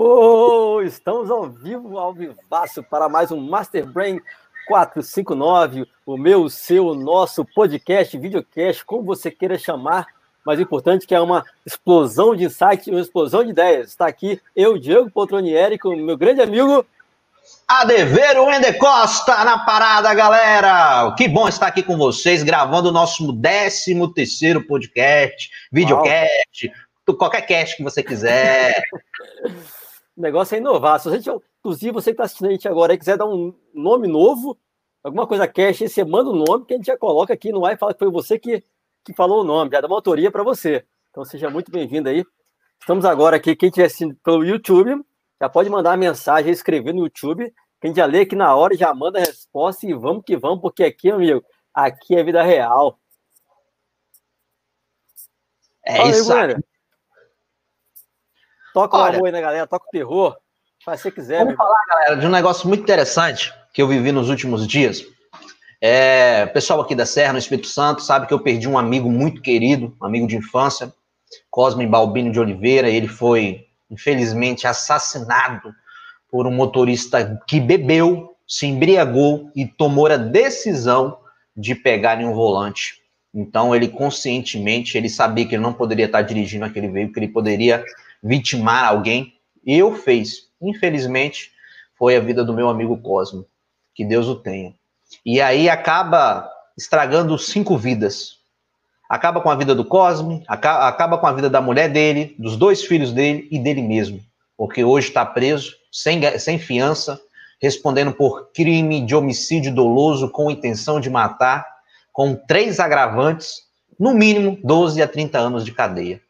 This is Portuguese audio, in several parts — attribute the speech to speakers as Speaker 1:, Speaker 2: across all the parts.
Speaker 1: Oh, estamos ao vivo, ao vivaço, para mais um Master Brain 459, o meu, o seu, o nosso podcast, videocast, como você queira chamar, mas o importante é que é uma explosão de insights, uma explosão de ideias. Está aqui eu, Diego Poltronieri, com meu grande amigo...
Speaker 2: Adeveiro Wender Costa na parada, galera! Que bom estar aqui com vocês, gravando o nosso 13 terceiro podcast, videocast, Uau. qualquer cast que você quiser.
Speaker 1: O negócio é inovar. Se gente, inclusive, você que está assistindo a gente agora e quiser dar um nome novo, alguma coisa cash, você manda o nome que a gente já coloca aqui no ar e fala que foi você que, que falou o nome, já dá uma autoria para você. Então seja muito bem-vindo aí. Estamos agora aqui, quem estiver assistindo pelo YouTube, já pode mandar uma mensagem, escrever no YouTube, que a gente já lê aqui na hora, já manda a resposta e vamos que vamos, porque aqui, amigo, aqui é vida real.
Speaker 2: É Fala isso aí.
Speaker 1: Toca Olha, o amor aí na galera, toca o terror. Faz se você quiser.
Speaker 2: Vamos falar, galera, de um negócio muito interessante que eu vivi nos últimos dias. É, o pessoal aqui da Serra, no Espírito Santo, sabe que eu perdi um amigo muito querido, um amigo de infância, Cosme Balbino de Oliveira. Ele foi, infelizmente, assassinado por um motorista que bebeu, se embriagou e tomou a decisão de pegar em um volante. Então, ele conscientemente, ele sabia que ele não poderia estar dirigindo aquele veículo, que ele poderia vitimar alguém. Eu fez. Infelizmente, foi a vida do meu amigo Cosmo. Que Deus o tenha. E aí acaba estragando cinco vidas. Acaba com a vida do Cosme, acaba com a vida da mulher dele, dos dois filhos dele e dele mesmo. Porque hoje está preso, sem, sem fiança, respondendo por crime de homicídio doloso com intenção de matar, com três agravantes, no mínimo 12 a 30 anos de cadeia.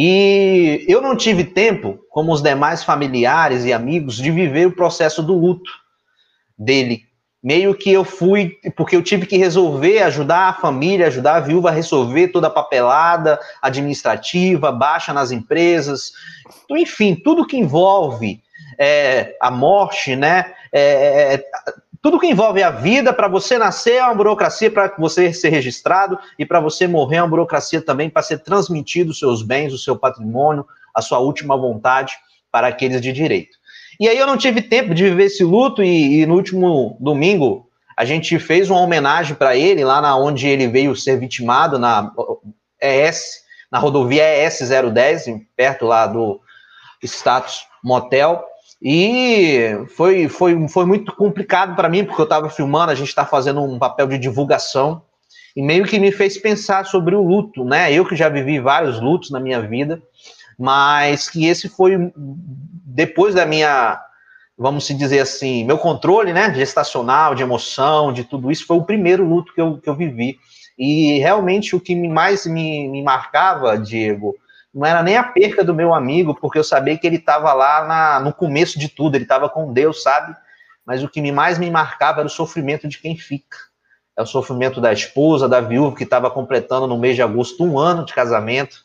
Speaker 2: E eu não tive tempo, como os demais familiares e amigos, de viver o processo do luto dele. Meio que eu fui, porque eu tive que resolver, ajudar a família, ajudar a viúva a resolver toda a papelada administrativa, baixa nas empresas, enfim, tudo que envolve é, a morte, né? É, é tudo que envolve a vida, para você nascer é uma burocracia para você ser registrado e para você morrer é uma burocracia também para ser transmitido os seus bens, o seu patrimônio, a sua última vontade para aqueles de direito. E aí eu não tive tempo de viver esse luto e, e no último domingo a gente fez uma homenagem para ele lá na onde ele veio ser vitimado na ES, na rodovia ES 010, perto lá do status motel. E foi, foi, foi muito complicado para mim, porque eu estava filmando, a gente está fazendo um papel de divulgação, e meio que me fez pensar sobre o luto, né? Eu que já vivi vários lutos na minha vida, mas que esse foi depois da minha, vamos se dizer assim, meu controle, né? Gestacional, de emoção, de tudo isso, foi o primeiro luto que eu, que eu vivi. E realmente o que mais me, me marcava, Diego, não era nem a perca do meu amigo, porque eu sabia que ele estava lá na, no começo de tudo, ele estava com Deus, sabe? Mas o que mais me marcava era o sofrimento de quem fica. É o sofrimento da esposa, da viúva, que estava completando no mês de agosto um ano de casamento,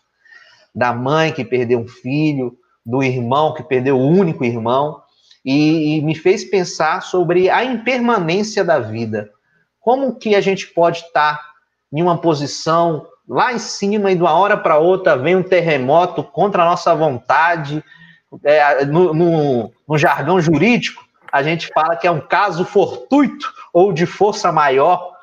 Speaker 2: da mãe que perdeu um filho, do irmão que perdeu o único irmão, e, e me fez pensar sobre a impermanência da vida. Como que a gente pode estar em uma posição lá em cima e de uma hora para outra vem um terremoto contra a nossa vontade. É, no, no, no, jargão jurídico, a gente fala que é um caso fortuito ou de força maior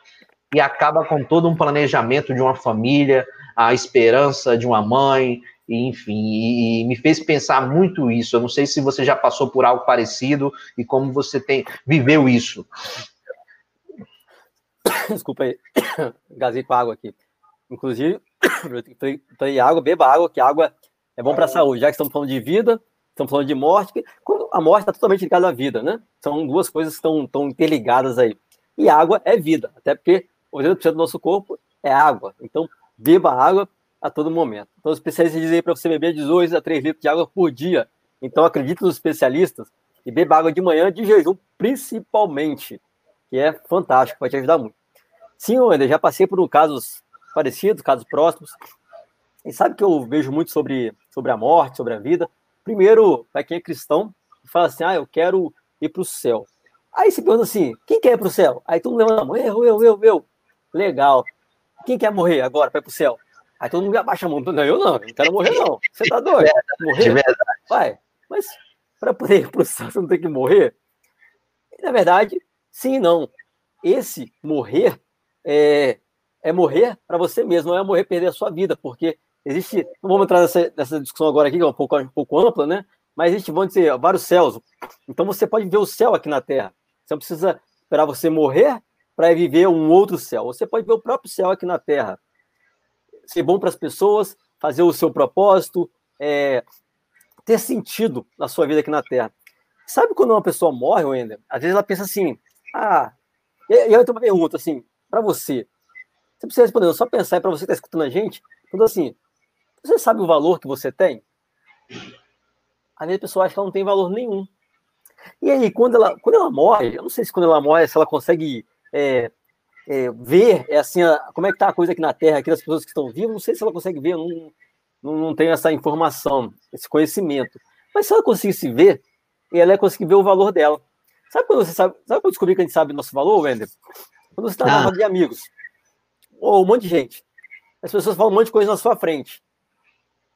Speaker 2: e acaba com todo um planejamento de uma família, a esperança de uma mãe, enfim, e, me fez pensar muito isso. Eu não sei se você já passou por algo parecido e como você tem viveu isso.
Speaker 1: Desculpa aí, gasei com água aqui. Inclusive, tem água, beba água, que água é bom para a saúde. Já que estamos falando de vida, estamos falando de morte, a morte está totalmente ligada à vida, né? São duas coisas que estão, estão interligadas aí. E água é vida, até porque 80% do nosso corpo é água. Então, beba água a todo momento. Então, os especialistas dizem para você beber de 2 a 3 litros de água por dia. Então, acredite nos especialistas e beba água de manhã de jejum, principalmente, que é fantástico, vai te ajudar muito. Sim, Wender, já passei por casos parecidos, casos próximos. E sabe que eu vejo muito sobre, sobre a morte, sobre a vida? Primeiro, para quem é cristão, fala assim: ah, eu quero ir para o céu. Aí se pergunta assim: quem quer ir para o céu? Aí todo mundo levanta a mão: eu, eu, eu, eu. Legal. Quem quer morrer agora para ir para o céu? Aí todo mundo abaixa a mão: não, eu não, não quero morrer, não. Você tá doido? Morrer? De verdade. Vai. Mas para poder ir para o céu, você não tem que morrer? Na verdade, sim e não. Esse morrer é, é morrer para você mesmo, não é morrer perder a sua vida, porque existe. Não vamos entrar nessa, nessa discussão agora aqui, que é um pouco, um pouco ampla, né? Mas existe, vamos dizer, vários céus. Então você pode ver o céu aqui na Terra. Você não precisa esperar você morrer para viver um outro céu. Você pode ver o próprio céu aqui na Terra. Ser bom para as pessoas, fazer o seu propósito, é, ter sentido na sua vida aqui na Terra. Sabe quando uma pessoa morre, Wender? Às vezes ela pensa assim, ah, e eu tenho uma pergunta assim, para você. Você precisa responder, só pensar para você que está escutando a gente, quando assim, você sabe o valor que você tem? Às vezes a pessoa acha que ela não tem valor nenhum. E aí, quando ela, quando ela morre, eu não sei se quando ela morre, se ela consegue é, é, ver é assim, a, como é que tá a coisa aqui na Terra, aqui das pessoas que estão vivas, não sei se ela consegue ver, não, não, não tenho essa informação, esse conhecimento. Mas se ela conseguisse ver, ela ia conseguir ver o valor dela. Sabe quando você sabe, sabe quando eu descobri que a gente sabe o nosso valor, Wender? Quando você está na roda de amigos, ou um monte de gente, as pessoas falam um monte de coisa na sua frente.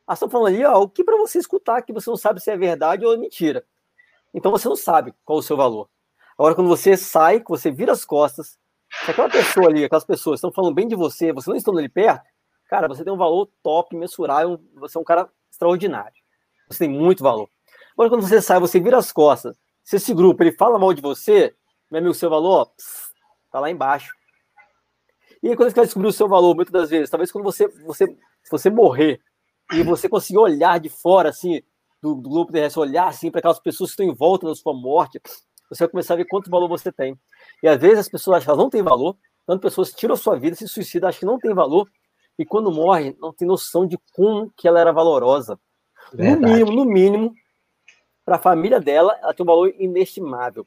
Speaker 1: Elas estão falando ali, ó, o que para você escutar que você não sabe se é verdade ou mentira. Então você não sabe qual o seu valor. Agora, quando você sai, que você vira as costas, se aquela pessoa ali, aquelas pessoas estão falando bem de você, você não estando ali perto, cara, você tem um valor top, mensurável, você é um cara extraordinário. Você tem muito valor. Agora, quando você sai, você vira as costas, se esse grupo ele fala mal de você, meu amigo, seu valor está lá embaixo. E aí, quando você vai descobrir o seu valor, muitas das vezes, talvez quando você, você, se você morrer e você conseguir olhar de fora, assim, do, do grupo terrestre, olhar assim para aquelas pessoas que estão em volta da sua morte, você vai começar a ver quanto valor você tem. E às vezes as pessoas acham que elas não têm valor, tanto pessoas tiram a sua vida, se suicidam, acham que não tem valor, e quando morre, não tem noção de como que ela era valorosa. Verdade. No mínimo, no mínimo, para a família dela, ela tem um valor inestimável.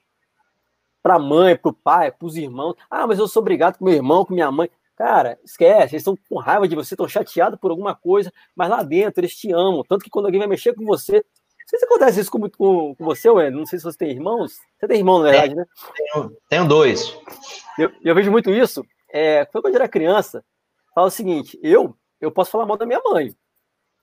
Speaker 1: Para a mãe, para o pai, para os irmãos. Ah, mas eu sou obrigado com meu irmão, com minha mãe. Cara, esquece, eles estão com raiva de você, estão chateados por alguma coisa, mas lá dentro eles te amam. Tanto que quando alguém vai mexer com você, não sei se acontece isso com, com, com você, Ué. Não sei se você tem irmãos. Você tem irmão, na verdade, né?
Speaker 2: Tenho, tenho dois.
Speaker 1: Eu, eu, vejo muito isso. É, foi quando eu era criança. Fala o seguinte: eu, eu posso falar mal da minha mãe.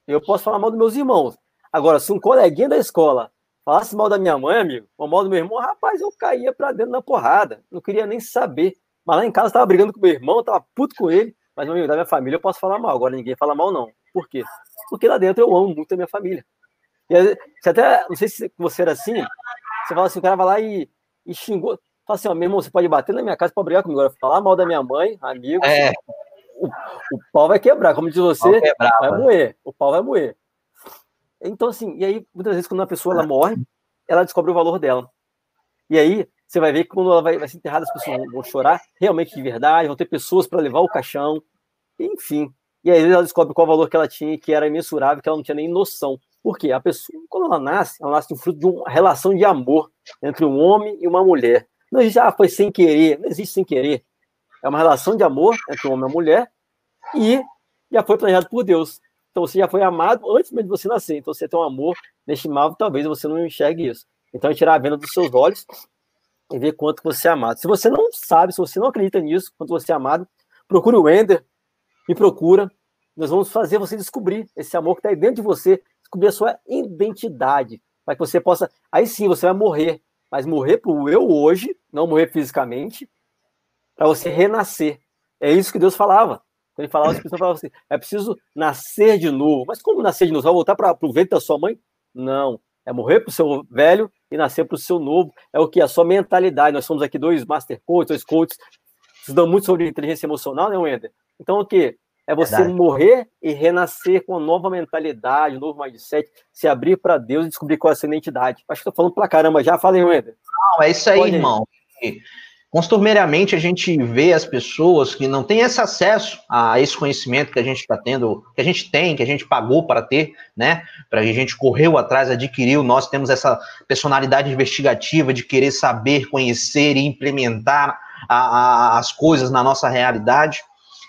Speaker 1: Eu posso falar mal dos meus irmãos. Agora, se um coleguinha da escola falasse mal da minha mãe, amigo, ou mal do meu irmão, rapaz, eu caía pra dentro na porrada. Não queria nem saber. Mas lá em casa eu tava brigando com meu irmão, eu tava puto com ele. Mas, meu amigo, da minha família eu posso falar mal. Agora ninguém fala mal, não. Por quê? Porque lá dentro eu amo muito a minha família. E você até, não sei se você era assim, você fala assim, o cara vai lá e, e xingou. Fala assim, ó, meu irmão, você pode bater na minha casa, pode brigar comigo. Agora, falar mal da minha mãe, amigo, é. o, o pau vai quebrar. Como diz você, vai moer. O pau vai moer. Então, assim, e aí, muitas vezes, quando uma pessoa ela morre, ela descobre o valor dela. E aí, você vai ver que quando ela vai, vai ser enterrada, as pessoas vão chorar realmente de verdade, vão ter pessoas para levar o caixão, enfim. E aí ela descobre qual o valor que ela tinha, que era imensurável, que ela não tinha nem noção. Porque a pessoa, quando ela nasce, ela nasce fruto de uma relação de amor entre um homem e uma mulher. Não existe, ah, foi sem querer, não existe sem querer. É uma relação de amor entre um homem e uma mulher e já foi planejado por Deus. Então você já foi amado antes mesmo de você nascer. Então você tem um amor inestimável, talvez você não enxergue isso. Então é tirar a venda dos seus olhos e ver quanto você é amado. Se você não sabe, se você não acredita nisso, quanto você é amado, procure o Ender, me procura. Nós vamos fazer você descobrir esse amor que está aí dentro de você, descobrir a sua identidade, para que você possa. Aí sim você vai morrer, mas morrer para o eu hoje, não morrer fisicamente, para você renascer. É isso que Deus falava. Quando ele falava, as pessoas falavam assim: é preciso nascer de novo. Mas como nascer de novo? Vai voltar para o ventre da sua mãe? Não. É morrer para o seu velho e nascer para o seu novo. É o que? A sua mentalidade. Nós somos aqui dois master coaches, dois coaches, estudando muito sobre inteligência emocional, né, Wender? Então, o que? É você Verdade. morrer e renascer com uma nova mentalidade, um novo mindset, se abrir para Deus e descobrir qual é a sua identidade. Acho que estou falando para caramba já. Falei, Wender.
Speaker 2: Não, é isso aí, Pode irmão. Ir. Costumeiramente a gente vê as pessoas que não têm esse acesso a esse conhecimento que a gente está tendo, que a gente tem, que a gente pagou para ter, né? Para a gente correu atrás, adquiriu. Nós temos essa personalidade investigativa de querer saber, conhecer e implementar a, a, as coisas na nossa realidade.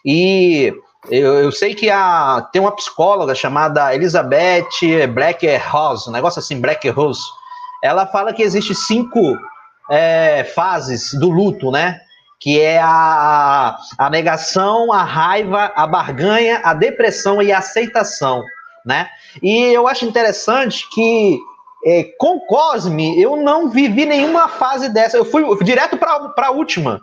Speaker 2: E eu, eu, sei que a, tem uma psicóloga chamada Elizabeth Black Rose, um negócio assim, Black Rose. Ela fala que existe cinco é, fases do luto, né? Que é a, a negação, a raiva, a barganha, a depressão e a aceitação, né? E eu acho interessante que é, com Cosme, eu não vivi nenhuma fase dessa. Eu fui direto para a última.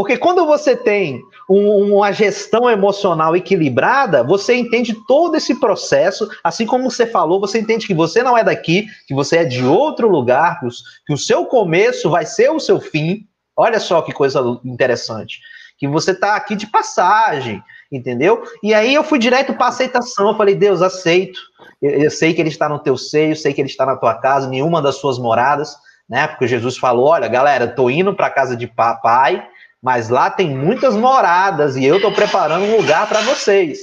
Speaker 2: Porque quando você tem um, uma gestão emocional equilibrada, você entende todo esse processo, assim como você falou, você entende que você não é daqui, que você é de outro lugar, que, o seu começo vai ser o seu fim. Olha só que coisa interessante. Que você está aqui de passagem, entendeu? E aí eu fui direto para aceitação. Eu falei, Deus, aceito. Eu, eu sei que ele está no teu seio, sei que ele está na tua casa, nenhuma das suas moradas, né? Porque Jesus falou: olha, galera, tô indo para a casa de papai mas lá tem muitas moradas e eu estou preparando um lugar para vocês.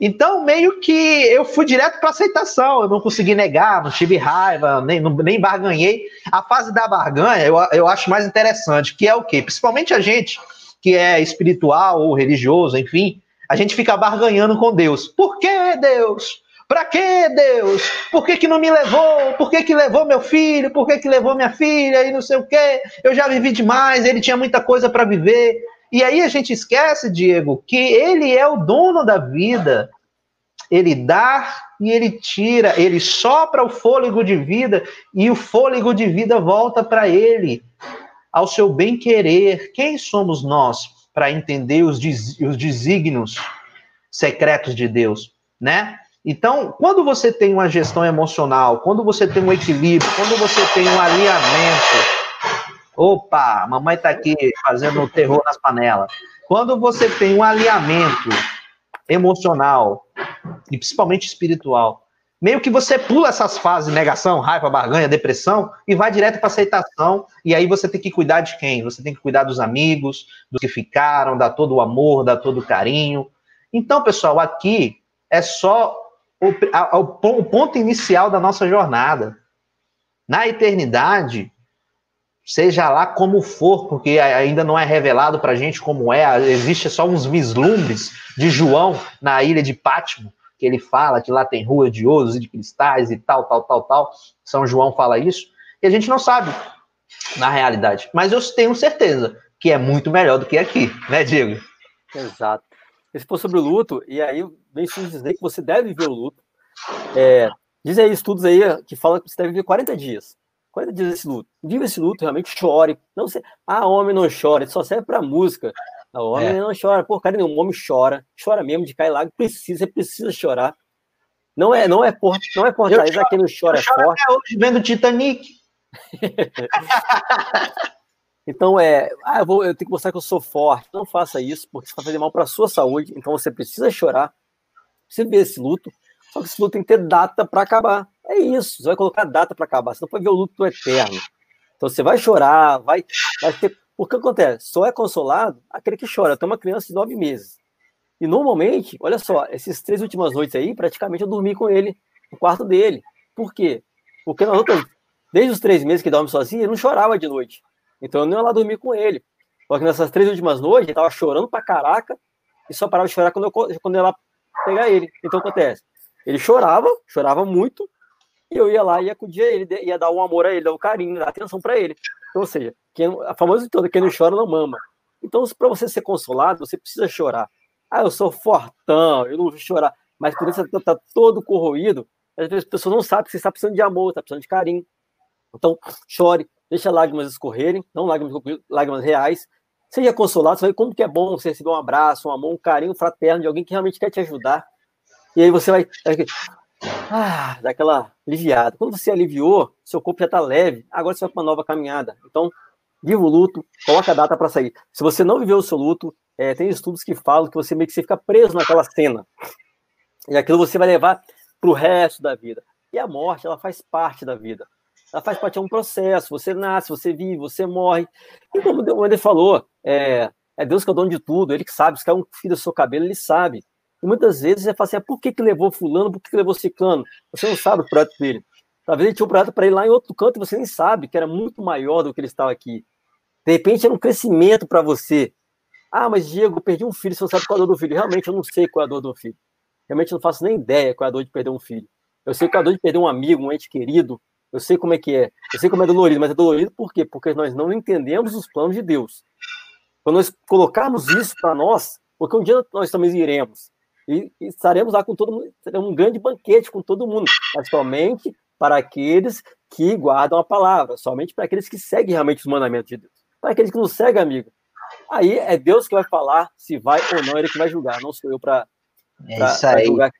Speaker 2: Então, meio que eu fui direto para aceitação, eu não consegui negar, não tive raiva, nem, nem barganhei. A fase da barganha eu, eu acho mais interessante, que é o quê? Principalmente a gente que é espiritual ou religioso, enfim, a gente fica barganhando com Deus. Por que Deus? Para que Deus? Por que, que não me levou? Por que, que levou meu filho? Por que, que levou minha filha? E não sei o quê. Eu já vivi demais, ele tinha muita coisa para viver. E aí a gente esquece, Diego, que ele é o dono da vida. Ele dá e ele tira, ele sopra o fôlego de vida e o fôlego de vida volta para ele, ao seu bem querer. Quem somos nós para entender os, os desígnios secretos de Deus, né? Então, quando você tem uma gestão emocional, quando você tem um equilíbrio, quando você tem um alinhamento. Opa, mamãe está aqui fazendo terror nas panelas. Quando você tem um alinhamento emocional e principalmente espiritual, meio que você pula essas fases, negação, raiva, barganha, depressão, e vai direto para aceitação, e aí você tem que cuidar de quem? Você tem que cuidar dos amigos, dos que ficaram, dar todo o amor, dar todo o carinho. Então, pessoal, aqui é só o, a, o, o ponto inicial da nossa jornada. Na eternidade, seja lá como for, porque ainda não é revelado para a gente como é, existe só uns vislumbres de João na ilha de Pátimo, que ele fala que lá tem rua de ouros e de cristais e tal, tal, tal, tal. São João fala isso, e a gente não sabe na realidade. Mas eu tenho certeza que é muito melhor do que aqui, né, Diego?
Speaker 1: Exato. Esse foi sobre o luto, e aí vem se dizer que você deve viver o luto. É, diz aí estudos aí que falam que você deve viver 40 dias. 40 dias esse luto. Viva esse luto, realmente chore. Não sei, ah, homem não chora, isso só serve para música. Não, homem é. não chora. Pô, cara, nenhum homem chora. Chora mesmo de cair lá, precisa, precisa chorar. Não é, não é por, não é fortaleza quem não chora eu é forte. Até
Speaker 2: hoje vendo Titanic.
Speaker 1: Então é, ah, eu, vou, eu tenho que mostrar que eu sou forte. Não faça isso, porque isso vai fazer mal para a sua saúde. Então você precisa chorar, precisa ver esse luto. Só que esse luto tem que ter data para acabar. É isso, você vai colocar data para acabar. Você não pode ver o luto eterno. Então você vai chorar, vai, vai ter. O que acontece? Só é consolado aquele que chora. Tenho uma criança de nove meses. E normalmente, olha só, essas três últimas noites aí, praticamente eu dormi com ele no quarto dele. Por quê? Porque desde os três meses que dorme sozinho, ele não chorava de noite. Então eu não ia lá dormir com ele. Só que nessas três últimas noites, ele tava chorando pra caraca e só parava de chorar quando eu, quando eu ia lá pegar ele. Então acontece. Ele chorava, chorava muito, e eu ia lá e ia acudir ele, ia dar um amor a ele, dar um carinho, dar atenção para ele. Então, ou seja, quem, a famosa toda, quem não chora não mama. Então, para você ser consolado, você precisa chorar. Ah, eu sou fortão, eu não vou chorar. Mas por isso está todo corroído, às vezes a pessoa não sabe que você está precisando de amor, está precisando de carinho. Então, chore, deixa lágrimas escorrerem, não lágrimas, lágrimas reais. Seja consolado, você vai como que é bom você receber um abraço, um amor, um carinho fraterno de alguém que realmente quer te ajudar. E aí você vai. Ah, dá aquela aliviada. Quando você aliviou, seu corpo já está leve, agora você vai para uma nova caminhada. Então, viva o luto, coloca a data para sair. Se você não viveu o seu luto, é, tem estudos que falam que você meio que você fica preso naquela cena. E aquilo você vai levar para o resto da vida. E a morte, ela faz parte da vida. Ela faz parte de um processo. Você nasce, você vive, você morre. E como o Ender falou, é, é Deus que é o dono de tudo. Ele que sabe. Se quer um fio do seu cabelo, ele sabe. E muitas vezes você fala assim: ah, por que, que levou Fulano? Por que, que levou Ciclano? Você não sabe o projeto dele. Talvez ele tinha um projeto para ir lá em outro canto e você nem sabe que era muito maior do que ele estava aqui. De repente era um crescimento para você. Ah, mas Diego, eu perdi um filho, você não sabe qual é a dor do filho. Realmente eu não sei qual é a dor do filho. Realmente eu não faço nem ideia qual é a dor de perder um filho. Eu sei qual é a dor de perder um amigo, um ente querido. Eu sei como é que é. Eu sei como é dolorido, mas é dolorido por quê? Porque nós não entendemos os planos de Deus. Quando nós colocarmos isso para nós, porque um dia nós também iremos. E, estaremos lá com todo mundo, será um grande banquete com todo mundo, mas somente para aqueles que guardam a palavra, somente para aqueles que seguem realmente os mandamentos de Deus. Para aqueles que não seguem, amigo, aí é Deus que vai falar se vai ou não, ele que vai julgar, não sou eu para
Speaker 2: é julgar.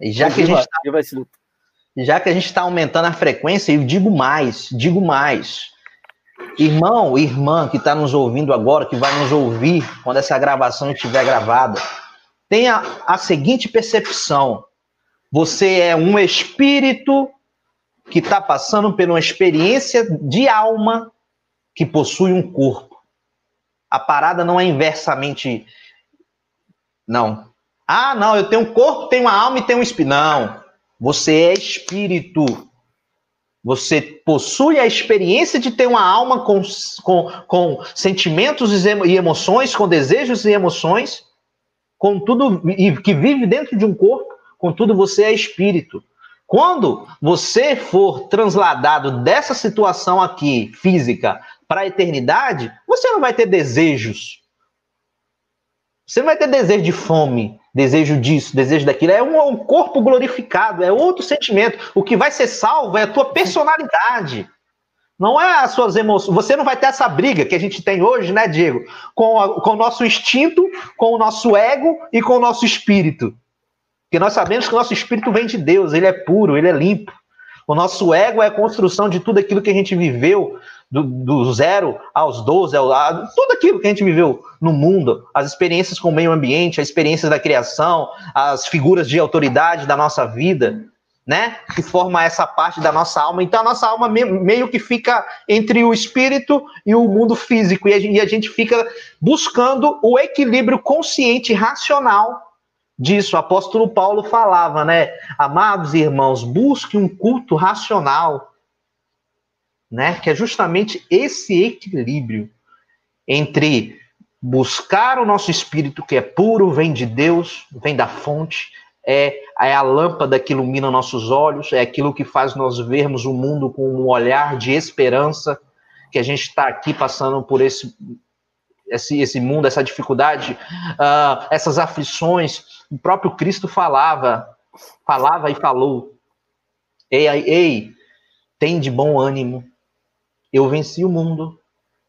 Speaker 2: E já que, a gente tá, já que a gente está aumentando a frequência, eu digo mais, digo mais. Irmão, irmã que está nos ouvindo agora, que vai nos ouvir quando essa gravação estiver gravada, tenha a seguinte percepção: você é um espírito que está passando por uma experiência de alma que possui um corpo. A parada não é inversamente. Não. Ah, não, eu tenho um corpo, tenho uma alma e tenho um espírito. Não. Você é espírito. Você possui a experiência de ter uma alma com, com, com sentimentos e emoções, com desejos e emoções, contudo, e que vive dentro de um corpo, contudo, você é espírito. Quando você for transladado dessa situação aqui, física, para a eternidade, você não vai ter desejos. Você não vai ter desejo de fome, desejo disso, desejo daquilo. É um, um corpo glorificado, é outro sentimento. O que vai ser salvo é a tua personalidade. Não é as suas emoções. Você não vai ter essa briga que a gente tem hoje, né, Diego? Com, a, com o nosso instinto, com o nosso ego e com o nosso espírito. Porque nós sabemos que o nosso espírito vem de Deus, ele é puro, ele é limpo. O nosso ego é a construção de tudo aquilo que a gente viveu, do, do zero aos 12, ao, a, tudo aquilo que a gente viveu no mundo, as experiências com o meio ambiente, as experiências da criação, as figuras de autoridade da nossa vida, né? Que forma essa parte da nossa alma. Então a nossa alma meio que fica entre o espírito e o mundo físico, e a e a gente fica buscando o equilíbrio consciente, racional disso. O apóstolo Paulo falava, né? Amados irmãos, busque um culto racional, né? Que é justamente esse equilíbrio entre buscar o nosso espírito que é puro, vem de Deus, vem da fonte, é, é a lâmpada que ilumina nossos olhos, é aquilo que faz nós vermos o mundo com um olhar de esperança, que a gente está aqui passando por esse, esse, esse mundo, essa dificuldade, uh, essas aflições, o próprio Cristo falava, falava e falou: Ei, ei, tem de bom ânimo, eu venci o mundo.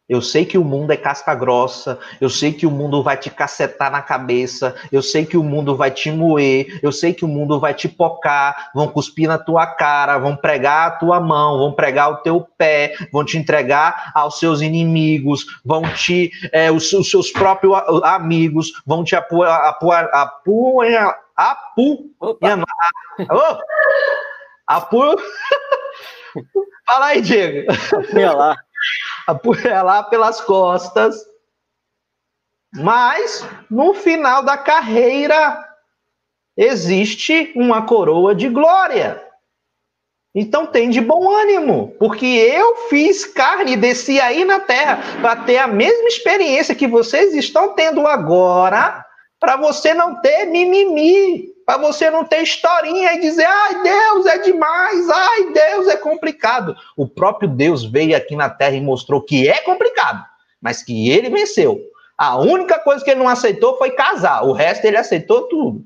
Speaker 2: Eu sei que o mundo é casca grossa, eu sei que o mundo vai te cacetar na cabeça, eu sei que o mundo vai te moer, eu sei que o mundo vai te pocar, vão cuspir na tua cara, vão pregar a tua mão, vão pregar o teu pé, vão te entregar aos seus inimigos, vão te, é, os, os, seus próprios amigos, vão te apoiar, apoiar, apoiar, apoiar, apoiar, Fala aí, Diego.
Speaker 1: lá
Speaker 2: apunhalar pelas costas. Mas no final da carreira existe uma coroa de glória. Então tem de bom ânimo, porque eu fiz carne e desci aí na terra para ter a mesma experiência que vocês estão tendo agora, para você não ter mimimi para você não ter historinha e dizer, ai, Deus é demais, ai, Deus é complicado. O próprio Deus veio aqui na terra e mostrou que é complicado, mas que ele venceu. A única coisa que ele não aceitou foi casar, o resto ele aceitou tudo.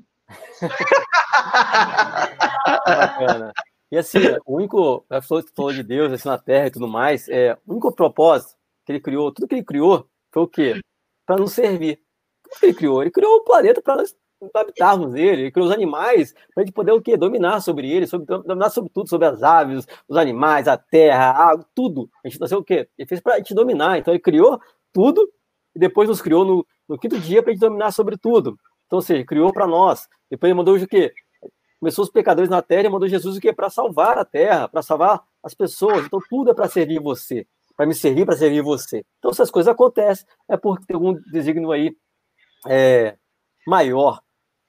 Speaker 1: Bacana. E assim, o único, a pessoa falou de Deus assim, na Terra e tudo mais, é, o único propósito que ele criou, tudo que ele criou, foi o quê? Para nos servir. O que ele criou? Ele criou o planeta para nós habitarmos ele, criou os animais para a gente poder o quê? Dominar sobre ele, sobre, dominar sobre tudo, sobre as aves, os animais, a terra, a água, tudo. A gente nasceu o quê? Ele fez para a gente dominar. Então ele criou tudo e depois nos criou no, no quinto dia para a gente dominar sobre tudo. Então, ou seja, criou para nós. Depois ele mandou o quê? Começou os pecadores na terra e mandou Jesus o quê? Para salvar a terra, para salvar as pessoas. Então tudo é para servir você, para me servir, para servir você. Então, se as coisas acontecem, é porque tem algum desígnio aí é, maior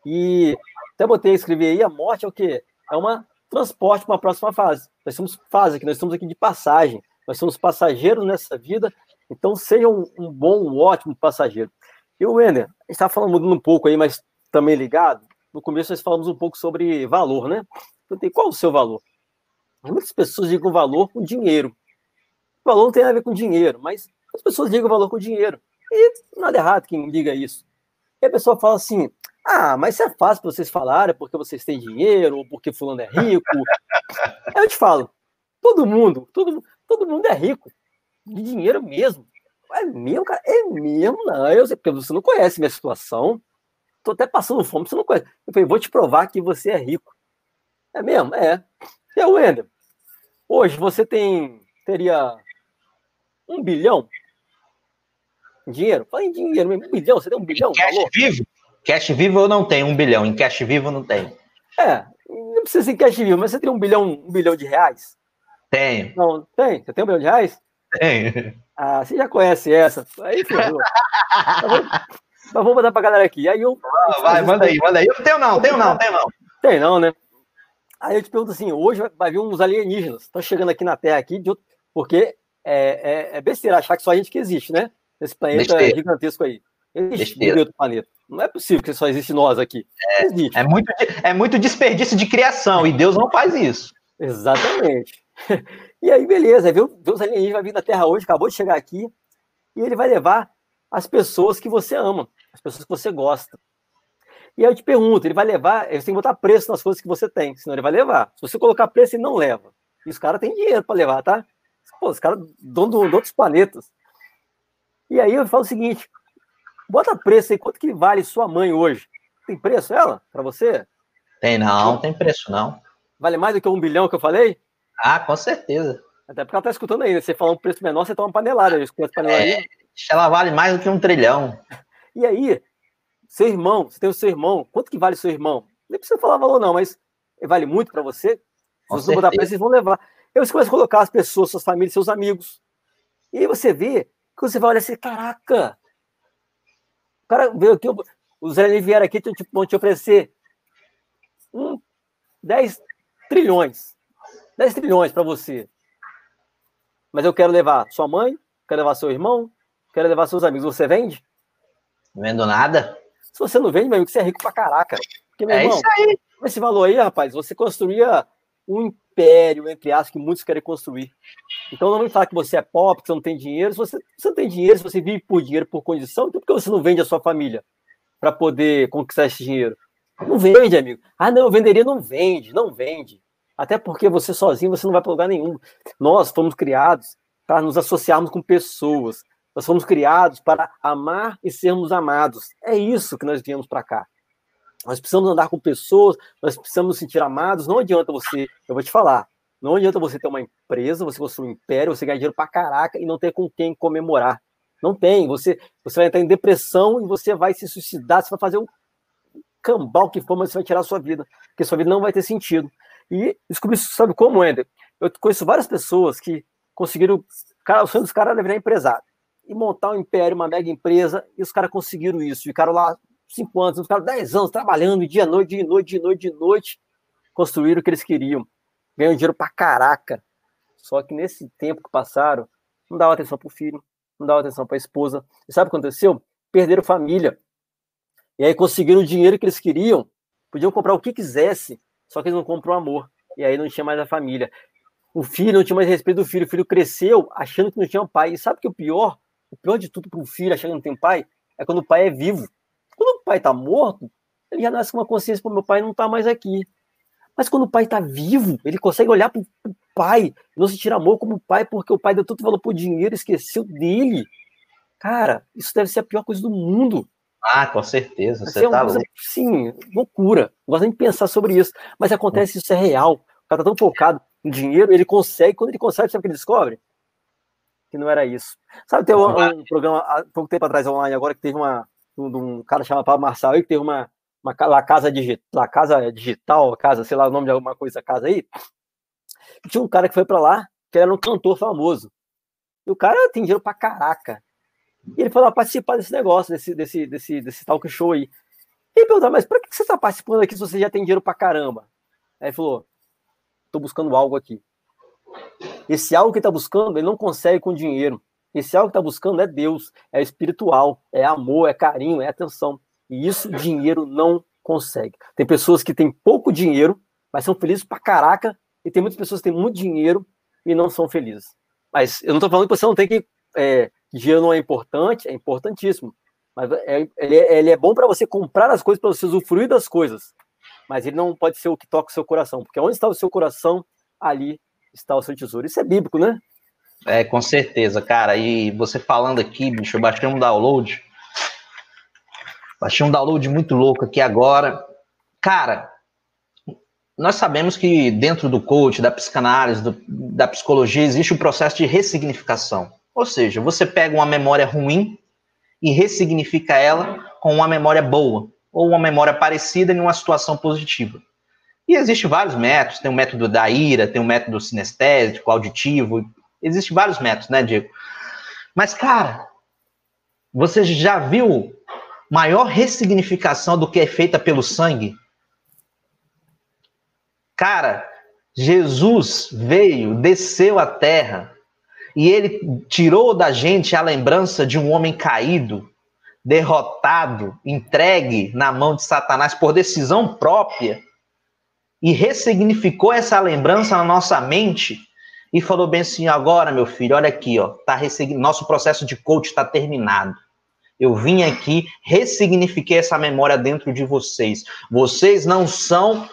Speaker 1: e até botei, escrevi aí, a morte é o quê? É uma transporte para uma próxima fase. Nós somos fase, que nós estamos aqui de passagem. Nós somos passageiros nessa vida, então seja um, um bom, um ótimo passageiro. E o Wender, a gente está falando mudando um pouco aí, mas também ligado. No começo nós falamos um pouco sobre valor, né? Qual o seu valor? Muitas pessoas ligam valor com dinheiro. O valor não tem a ver com dinheiro, mas as pessoas ligam valor com dinheiro. E nada errado quem liga isso. E a pessoa fala assim: ah, mas isso é fácil vocês falarem, porque vocês têm dinheiro, ou porque fulano é rico. eu te falo, Todo mundo, todo, todo mundo é rico. De dinheiro mesmo. É mesmo, cara? É mesmo? Não, eu sei, porque você não conhece minha situação. Tô até passando fome, você não conhece. Eu falei, vou te provar que você é rico. É mesmo? É. E o Wender? Hoje você tem, teria um bilhão em dinheiro? Fala em dinheiro, um bilhão, você tem um bilhão?
Speaker 2: Em cash valor? vivo? Cash vivo eu não tenho um bilhão, em cash vivo não tenho.
Speaker 1: É, não precisa ser em cash vivo, mas você tem um bilhão, um bilhão de reais?
Speaker 2: Tenho.
Speaker 1: Não, tem? Você tem um bilhão de reais?
Speaker 2: Tenho.
Speaker 1: Ah, você já conhece essa. Aí, ferrou. mas vamos mandar pra galera aqui. Aí eu.
Speaker 2: vai, manda aí, manda aí. Eu tenho não, tenho não, tenho não.
Speaker 1: Tem não, né? Aí eu te pergunto assim: hoje vai vir uns alienígenas, estão chegando aqui na Terra, aqui, porque é, é, é, besteira achar que só a gente que existe, né? Esse planeta besteira. gigantesco aí. Existe besteira. outro planeta. Não é possível que só existe nós aqui.
Speaker 2: É, é, muito, é muito desperdício de criação, e Deus não faz isso.
Speaker 1: Exatamente. E aí, beleza, viu? Deus alienígena vai vir da Terra hoje, acabou de chegar aqui, e ele vai levar as pessoas que você ama, as pessoas que você gosta. E aí eu te pergunto, ele vai levar, você tem que botar preço nas coisas que você tem, senão ele vai levar. Se você colocar preço, ele não leva. E os caras têm dinheiro para levar, tá? Pô, os caras dono de outros planetas. E aí eu falo o seguinte: bota preço aí, quanto que vale sua mãe hoje? Tem preço ela para você?
Speaker 2: Tem não, tem preço não.
Speaker 1: Vale mais do que um bilhão que eu falei?
Speaker 2: Ah, com certeza.
Speaker 1: Até porque ela tá escutando aí, né? Você falar um preço menor, você toma uma panelada. Eu panelada. É,
Speaker 2: ela vale mais do que um trilhão.
Speaker 1: E aí, seu irmão, você tem o seu irmão, quanto que vale seu irmão? Nem precisa falar valor, não, mas vale muito para você? Se você botar preço, vocês vão levar. Aí você começa a colocar as pessoas, suas famílias, seus amigos. E aí você vê que você vai olhar assim, caraca, cara veio aqui, os israelitas vieram aqui, vão te oferecer um, 10 trilhões. 10 trilhões para você. Mas eu quero levar sua mãe, quero levar seu irmão, quero levar seus amigos. Você vende?
Speaker 2: Não vendo nada.
Speaker 1: Se você não vende, meu amigo, você é rico pra caraca. Porque, meu é irmão, isso aí. esse valor aí, rapaz, você construía um império, entre aspas, que muitos querem construir. Então não me falar que você é pobre, que você não tem dinheiro. Se você, você não tem dinheiro, se você vive por dinheiro, por condição, então por que você não vende a sua família para poder conquistar esse dinheiro? Não vende, amigo. Ah, não, eu venderia, não vende, não vende. Até porque você sozinho você não vai para lugar nenhum. Nós fomos criados para nos associarmos com pessoas. Nós fomos criados para amar e sermos amados. É isso que nós viemos para cá. Nós precisamos andar com pessoas, nós precisamos nos sentir amados. Não adianta você, eu vou te falar, não adianta você ter uma empresa, você construir um império, você ganhar dinheiro para caraca e não ter com quem comemorar. Não tem. Você, você vai entrar em depressão e você vai se suicidar, você vai fazer um cambal que for, mas você vai tirar a sua vida, porque sua vida não vai ter sentido. E descobri, sabe como, Ender? Eu conheço várias pessoas que conseguiram. Cara, o sonho dos caras era virar empresário e montar um império, uma mega empresa, e os caras conseguiram isso. Ficaram lá cinco anos, ficaram dez anos trabalhando dia, noite, noite, noite, de noite, construíram o que eles queriam. Ganham dinheiro pra caraca. Só que nesse tempo que passaram, não dava atenção pro filho, não dava atenção pra esposa. E sabe o que aconteceu? Perderam família. E aí conseguiram o dinheiro que eles queriam, podiam comprar o que quisesse, só que eles não compram amor. E aí não tinha mais a família. O filho não tinha mais respeito do filho. O filho cresceu achando que não tinha um pai. E sabe que o pior? O pior de tudo para um filho achando que não tem pai é quando o pai é vivo. Quando o pai está morto, ele já nasce com uma consciência, para meu pai não está mais aqui. Mas quando o pai está vivo, ele consegue olhar para o pai, não se amor como pai, porque o pai deu tanto valor pro dinheiro, esqueceu dele. Cara, isso deve ser a pior coisa do mundo.
Speaker 2: Ah, com certeza. Você é tá
Speaker 1: coisa, sim, loucura. Não gosto nem de pensar sobre isso. Mas acontece, isso é real. O cara tá tão focado no dinheiro, ele consegue, quando ele consegue, sabe o que ele descobre? Que não era isso. Sabe, tem um, um programa há pouco tempo atrás online agora que teve uma. Um, um cara chamado Pablo Marçal aí, que teve uma, uma La Casa, Digi, La casa Digital, casa, sei lá o nome de alguma coisa, casa aí. Tinha um cara que foi para lá, que era um cantor famoso. E o cara tem dinheiro pra caraca. E ele foi lá participar desse negócio, desse, desse, desse, desse talk show aí. E ele perguntou, mas por que você está participando aqui se você já tem dinheiro pra caramba? Aí ele falou, tô buscando algo aqui. Esse algo que está buscando, ele não consegue com dinheiro. Esse algo que está buscando é Deus, é espiritual, é amor, é carinho, é atenção. E isso dinheiro não consegue. Tem pessoas que têm pouco dinheiro, mas são felizes pra caraca, e tem muitas pessoas que têm muito dinheiro e não são felizes. Mas eu não estou falando que você não tem que é, dinheiro não é importante, é importantíssimo. Mas é, ele, é, ele é bom para você comprar as coisas, para você usufruir das coisas. Mas ele não pode ser o que toca o seu coração, porque onde está o seu coração, ali está o seu tesouro. Isso é bíblico, né?
Speaker 2: É, com certeza, cara. E você falando aqui, bicho, eu baixei um download. Baixei um download muito louco aqui agora. Cara, nós sabemos que dentro do coach, da psicanálise, do, da psicologia, existe o um processo de ressignificação. Ou seja, você pega uma memória ruim e ressignifica ela com uma memória boa, ou uma memória parecida em uma situação positiva. E existem vários métodos, tem o método da ira, tem o método sinestésico, auditivo, existem vários métodos, né, Diego? Mas, cara, você já viu maior ressignificação do que é feita pelo sangue? Cara, Jesus veio, desceu à terra, e ele tirou da gente a lembrança de um homem caído, derrotado, entregue na mão de Satanás por decisão própria, e ressignificou essa lembrança na nossa mente e falou bem assim: agora, meu filho, olha aqui, ó, tá nosso processo de coach está terminado. Eu vim aqui, ressignifiquei essa memória dentro de vocês. Vocês não são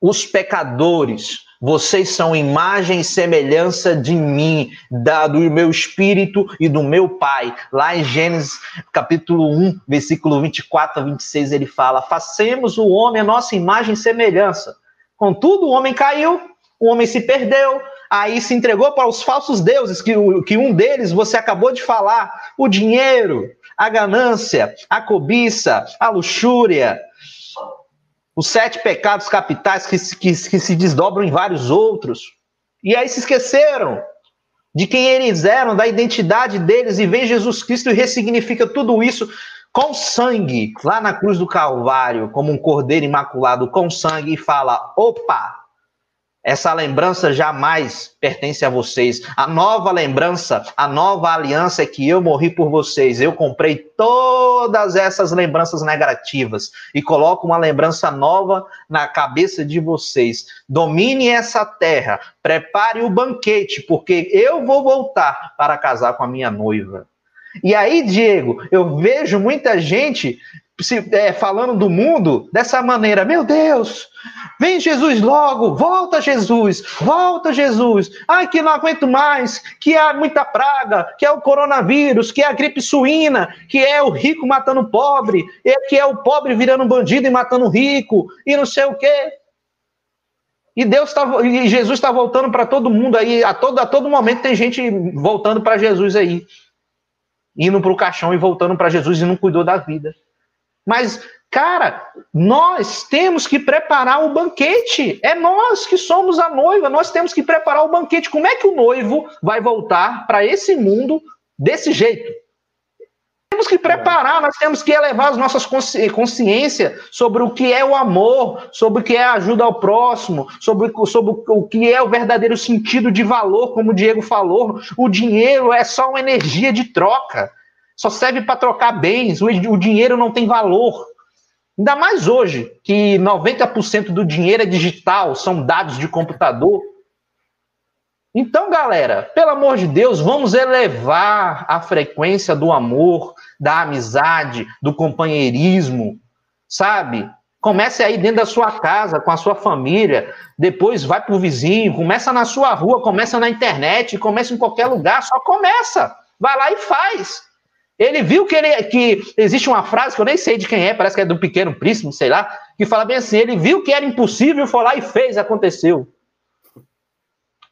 Speaker 2: os pecadores, vocês são imagem e semelhança de mim, da, do meu espírito e do meu pai. Lá em Gênesis capítulo 1, versículo 24 a 26, ele fala: Façamos o homem a nossa imagem e semelhança. Contudo, o homem caiu, o homem se perdeu, aí se entregou para os falsos deuses, que, que um deles você acabou de falar: o dinheiro, a ganância, a cobiça, a luxúria, os sete pecados capitais que, que, que se desdobram em vários outros. E aí se esqueceram de quem eles eram, da identidade deles, e vem Jesus Cristo e ressignifica tudo isso com sangue, lá na cruz do Calvário, como um cordeiro imaculado com sangue, e fala: opa, essa lembrança jamais pertence a vocês. A nova lembrança, a nova aliança é que eu morri por vocês. Eu comprei todas essas lembranças negativas e coloco uma lembrança nova na cabeça de vocês. Domine essa terra, prepare o banquete, porque eu vou voltar para casar com a minha noiva. E aí, Diego, eu vejo muita gente se, é, falando do mundo dessa maneira: meu Deus, vem Jesus logo, volta Jesus, volta Jesus. Ai, que não aguento mais, que há muita praga, que é o coronavírus, que é a gripe suína, que é o rico matando o pobre, que é o pobre virando bandido e matando o rico, e não sei o quê. E Deus está, e Jesus está voltando para todo mundo aí, a todo, a todo momento tem gente voltando para Jesus aí, indo para o caixão e voltando para Jesus e não cuidou da vida. Mas, cara, nós temos que preparar o banquete. É nós que somos a noiva, nós temos que preparar o banquete. Como é que o noivo vai voltar para esse mundo desse jeito? Temos que preparar, nós temos que elevar as nossas consci consciência sobre o que é o amor, sobre o que é a ajuda ao próximo, sobre, sobre o que é o verdadeiro sentido de valor, como o Diego falou. O dinheiro é só uma energia de troca. Só serve para trocar bens, o, o dinheiro não tem valor. Ainda mais hoje, que 90% do dinheiro é digital, são dados de computador. Então, galera, pelo amor de Deus, vamos elevar a frequência do amor, da amizade, do companheirismo, sabe? Comece aí dentro da sua casa, com a sua família, depois vai para o vizinho, começa na sua rua, começa na internet, começa em qualquer lugar, só começa. Vai lá e faz. Ele viu que, ele, que existe uma frase que eu nem sei de quem é, parece que é do Pequeno Príncipe, sei lá, que fala bem assim: ele viu que era impossível, foi lá e fez, aconteceu.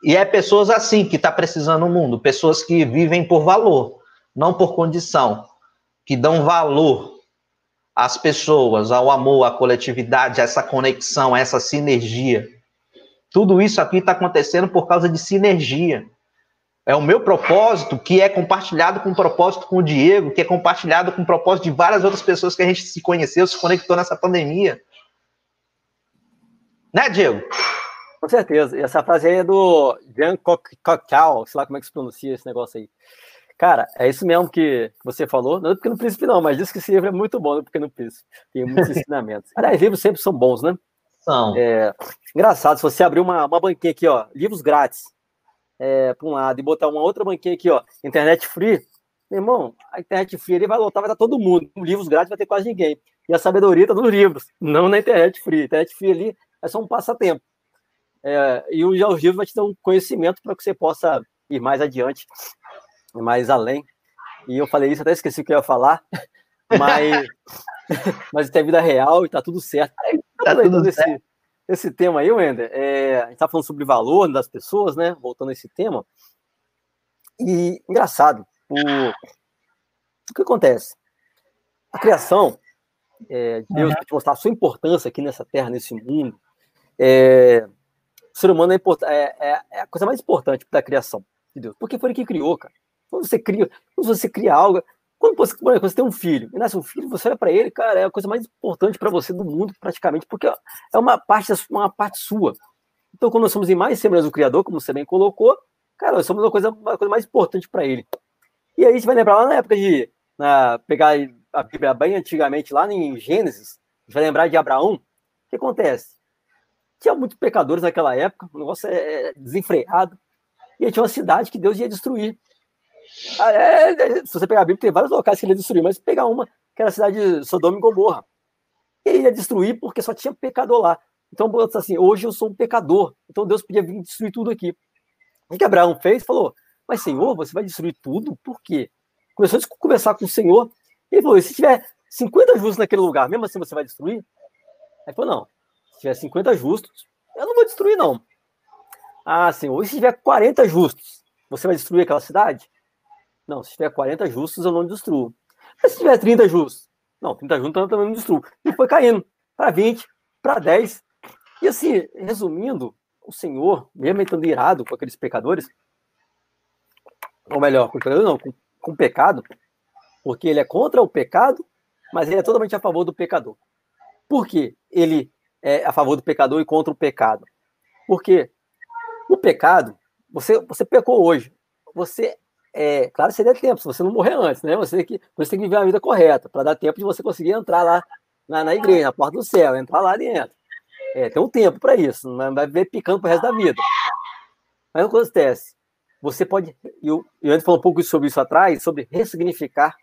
Speaker 2: E é pessoas assim que está precisando no mundo, pessoas que vivem por valor, não por condição, que dão valor às pessoas, ao amor, à coletividade, a essa conexão, a essa sinergia. Tudo isso aqui está acontecendo por causa de sinergia. É o meu propósito que é compartilhado com o propósito com o Diego, que é compartilhado com o propósito de várias outras pessoas que a gente se conheceu, se conectou nessa pandemia. Né, Diego?
Speaker 1: Com certeza. E essa frase aí é do Jean Cocteau, sei lá como é que se pronuncia esse negócio aí. Cara, é isso mesmo que você falou. Não é porque no príncipe, não, mas diz que esse livro é muito bom, não é porque no príncipe. Tem muitos ensinamentos. Aliás, livros sempre são bons, né?
Speaker 2: São.
Speaker 1: É, engraçado, se você abrir uma, uma banquinha aqui, ó, livros grátis é, para um lado e botar uma outra banquinha aqui, ó, internet free, meu irmão, a internet free ele vai lotar, vai estar todo mundo. Livros grátis vai ter quase ninguém. E a sabedoria está nos livros, não na internet free. A internet free ali é só um passatempo. É, e o, o livro vai te dar um conhecimento para que você possa ir mais adiante, mais além. E eu falei isso, até esqueci o que eu ia falar, mas, mas tem vida real e tá tudo certo. Tá tudo certo. esse tema aí, Wender, é, a gente tá falando sobre valor das pessoas, né? Voltando a esse tema. E engraçado, o, o que acontece? A criação, é, Deus uhum. te mostrar a sua importância aqui nessa terra, nesse mundo. É, o ser humano é, é, é, é a coisa mais importante da criação de Deus, porque foi ele que criou, cara. Quando você cria, quando você cria algo, quando você, quando você tem um filho, e nasce um filho, você olha para ele, cara, é a coisa mais importante para você do mundo, praticamente, porque é uma parte, uma parte sua. Então, quando nós somos em mais semelhança do Criador, como você bem colocou, cara, nós somos uma coisa, uma coisa mais importante para ele. E aí a gente vai lembrar lá na época de na, pegar a Bíblia bem antigamente, lá em Gênesis, vai lembrar de Abraão. O que acontece? Tinha muitos pecadores naquela época, o negócio é, é desenfreado, e tinha uma cidade que Deus ia destruir. Ah, é, é, se você pegar a Bíblia, tem vários locais que ele ia destruir, mas pegar uma, que era a cidade de Sodoma e Gomorra. Ele ia destruir porque só tinha pecador lá. Então, assim, hoje eu sou um pecador, então Deus podia vir destruir tudo aqui. O que Abraão fez? Falou, mas Senhor, você vai destruir tudo? Por quê? Começou a conversar com o Senhor, e ele falou, e se tiver 50 justos naquele lugar, mesmo assim você vai destruir? Aí falou, não, se tiver 50 justos, eu não vou destruir, não. Ah, Senhor, e se tiver 40 justos, você vai destruir aquela cidade? Não, se tiver 40 justos, eu não destruo. Mas se tiver 30 justos? Não, 30 justos eu também não destruo. E foi caindo para 20, para 10. E assim, resumindo, o Senhor, mesmo estando irado com aqueles pecadores, ou melhor, com pecador não, com, com pecado, porque ele é contra o pecado, mas ele é totalmente a favor do pecador. Por que ele é a favor do pecador e contra o pecado? Porque o pecado, você, você pecou hoje, você é, claro, seria tempo, se você não morrer antes, né? Você tem que, você tem que viver a vida correta, para dar tempo de você conseguir entrar lá na, na igreja, na porta do céu, entrar lá dentro. É, tem um tempo para isso, não vai viver picando pro resto da vida. Mas o que acontece? Você pode. Eu, eu antes falei um pouco sobre isso atrás, sobre ressignificar.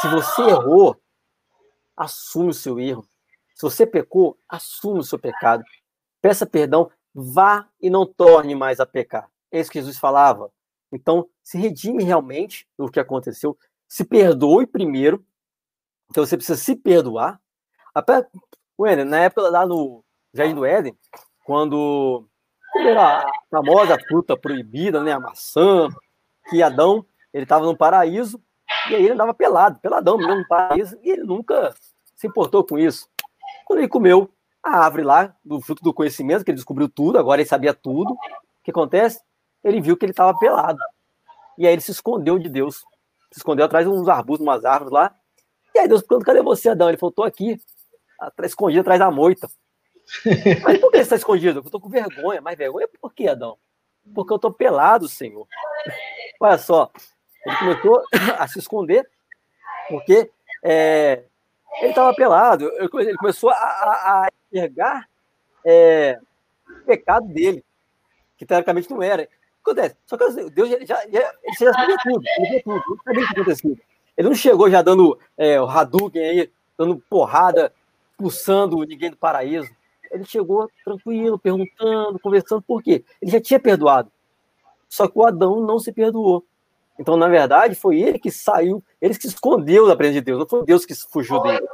Speaker 1: Se você errou, assume o seu erro. Se você pecou, assume o seu pecado. Peça perdão, vá e não torne mais a pecar. É isso que Jesus falava. Então, se redime realmente do que aconteceu, se perdoe primeiro. Então, você precisa se perdoar. Até, Wendy, na época lá no Jardim do Éden, quando era a famosa fruta proibida, né, a maçã, que Adão, ele estava no paraíso, e aí ele andava pelado, peladão mesmo no paraíso, e ele nunca se importou com isso. Quando ele comeu a árvore lá, do fruto do conhecimento, que ele descobriu tudo, agora ele sabia tudo, o que acontece? Ele viu que ele estava pelado. E aí ele se escondeu de Deus. Se escondeu atrás de uns arbustos, umas árvores lá. E aí Deus perguntou, cadê você, Adão? Ele falou, tô aqui, escondido atrás da moita. Mas por que você está escondido? Eu tô com vergonha. Mas vergonha por quê, Adão? Porque eu tô pelado, Senhor. Olha só, ele começou a se esconder porque é, ele estava pelado. Ele começou a, a, a enxergar é, o pecado dele, que teoricamente não era. Acontece. Só que assim, Deus já, já, ele já sabia tudo. Ele tudo. Ele sabia o que acontecia. Ele não chegou já dando é, o Hadouken aí, dando porrada, expulsando ninguém do paraíso. Ele chegou tranquilo, perguntando, conversando, por quê? Ele já tinha perdoado. Só que o Adão não se perdoou. Então, na verdade, foi ele que saiu, ele que se escondeu da presença de Deus, não foi Deus que fugiu dele.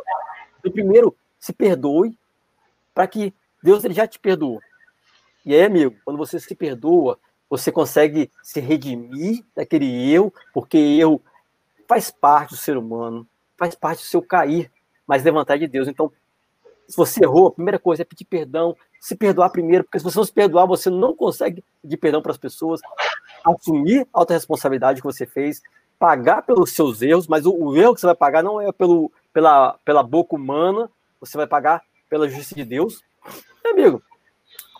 Speaker 1: Então, primeiro, se perdoe, para que Deus ele já te perdoou. E aí, amigo, quando você se perdoa, você consegue se redimir daquele eu, porque eu faz parte do ser humano, faz parte do seu cair, mas levantar de Deus. Então, se você errou, a primeira coisa é pedir perdão, se perdoar primeiro, porque se você não se perdoar, você não consegue pedir perdão para as pessoas, assumir a alta responsabilidade que você fez, pagar pelos seus erros, mas o, o erro que você vai pagar não é pelo, pela, pela boca humana, você vai pagar pela justiça de Deus. Meu amigo,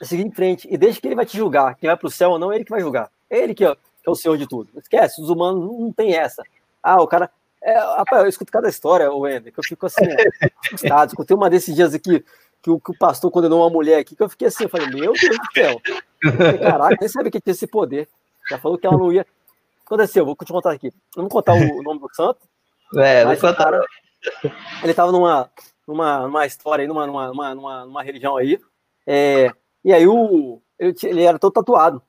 Speaker 1: seguir em frente. E deixa que ele vai te julgar. Quem vai para o céu ou não, é ele que vai julgar. É ele que é, que é o senhor de tudo. Esquece, os humanos não, tem essa. Ah, o cara. É, rapaz, eu escuto cada história, o Wender, que eu fico assim, assustado. Escutei uma desses dias aqui que o, que o pastor condenou uma mulher aqui, que eu fiquei assim, eu falei, meu Deus do céu. Falei, Caraca, nem sabia que tinha esse poder. Já falou que ela não ia. Aconteceu, vou te contar aqui. Não vou contar o, nome do santo.
Speaker 2: É, contar. Cara,
Speaker 1: ele estava numa, numa, numa história aí, numa, numa, numa, numa religião aí. É, E aí o, ele, ele era todo tatuado.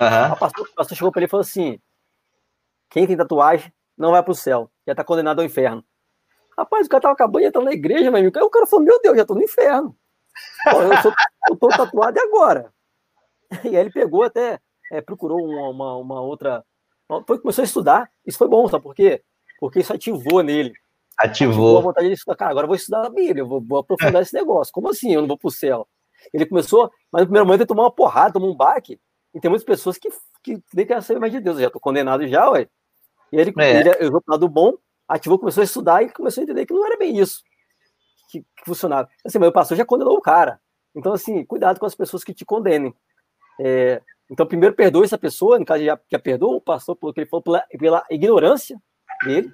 Speaker 2: Uhum.
Speaker 1: O, pastor, o pastor chegou para ele e falou assim: quem tem tatuagem não vai pro céu, já tá condenado ao inferno. Rapaz, o cara tava acabando de entrar na igreja, meu amigo. Aí o cara falou: Meu Deus, já tô no inferno. Pô, eu, sou, eu tô tatuado e agora? E aí ele pegou até, é, procurou uma, uma, uma, outra. Foi, começou a estudar. Isso foi bom, sabe por quê? Porque isso ativou nele.
Speaker 2: Ativou. ativou
Speaker 1: a vontade de estudar. Cara, agora eu vou estudar a Bíblia, eu vou, vou aprofundar esse negócio. Como assim eu não vou pro céu? Ele começou, mas no primeiro momento ele tomou uma porrada, tomou um baque. E tem muitas pessoas que, que nem querem saber mais de Deus. Eu já tô condenado já, ué. E ele, é. ele usou o lado bom, ativou, começou a estudar e começou a entender que não era bem isso que, que funcionava. Assim, mas o pastor já condenou o cara. Então, assim, cuidado com as pessoas que te condenem. É, então, primeiro, perdoe essa pessoa, no caso, já, já perdoa o pastor pelo que ele falou, pela, pela ignorância dele.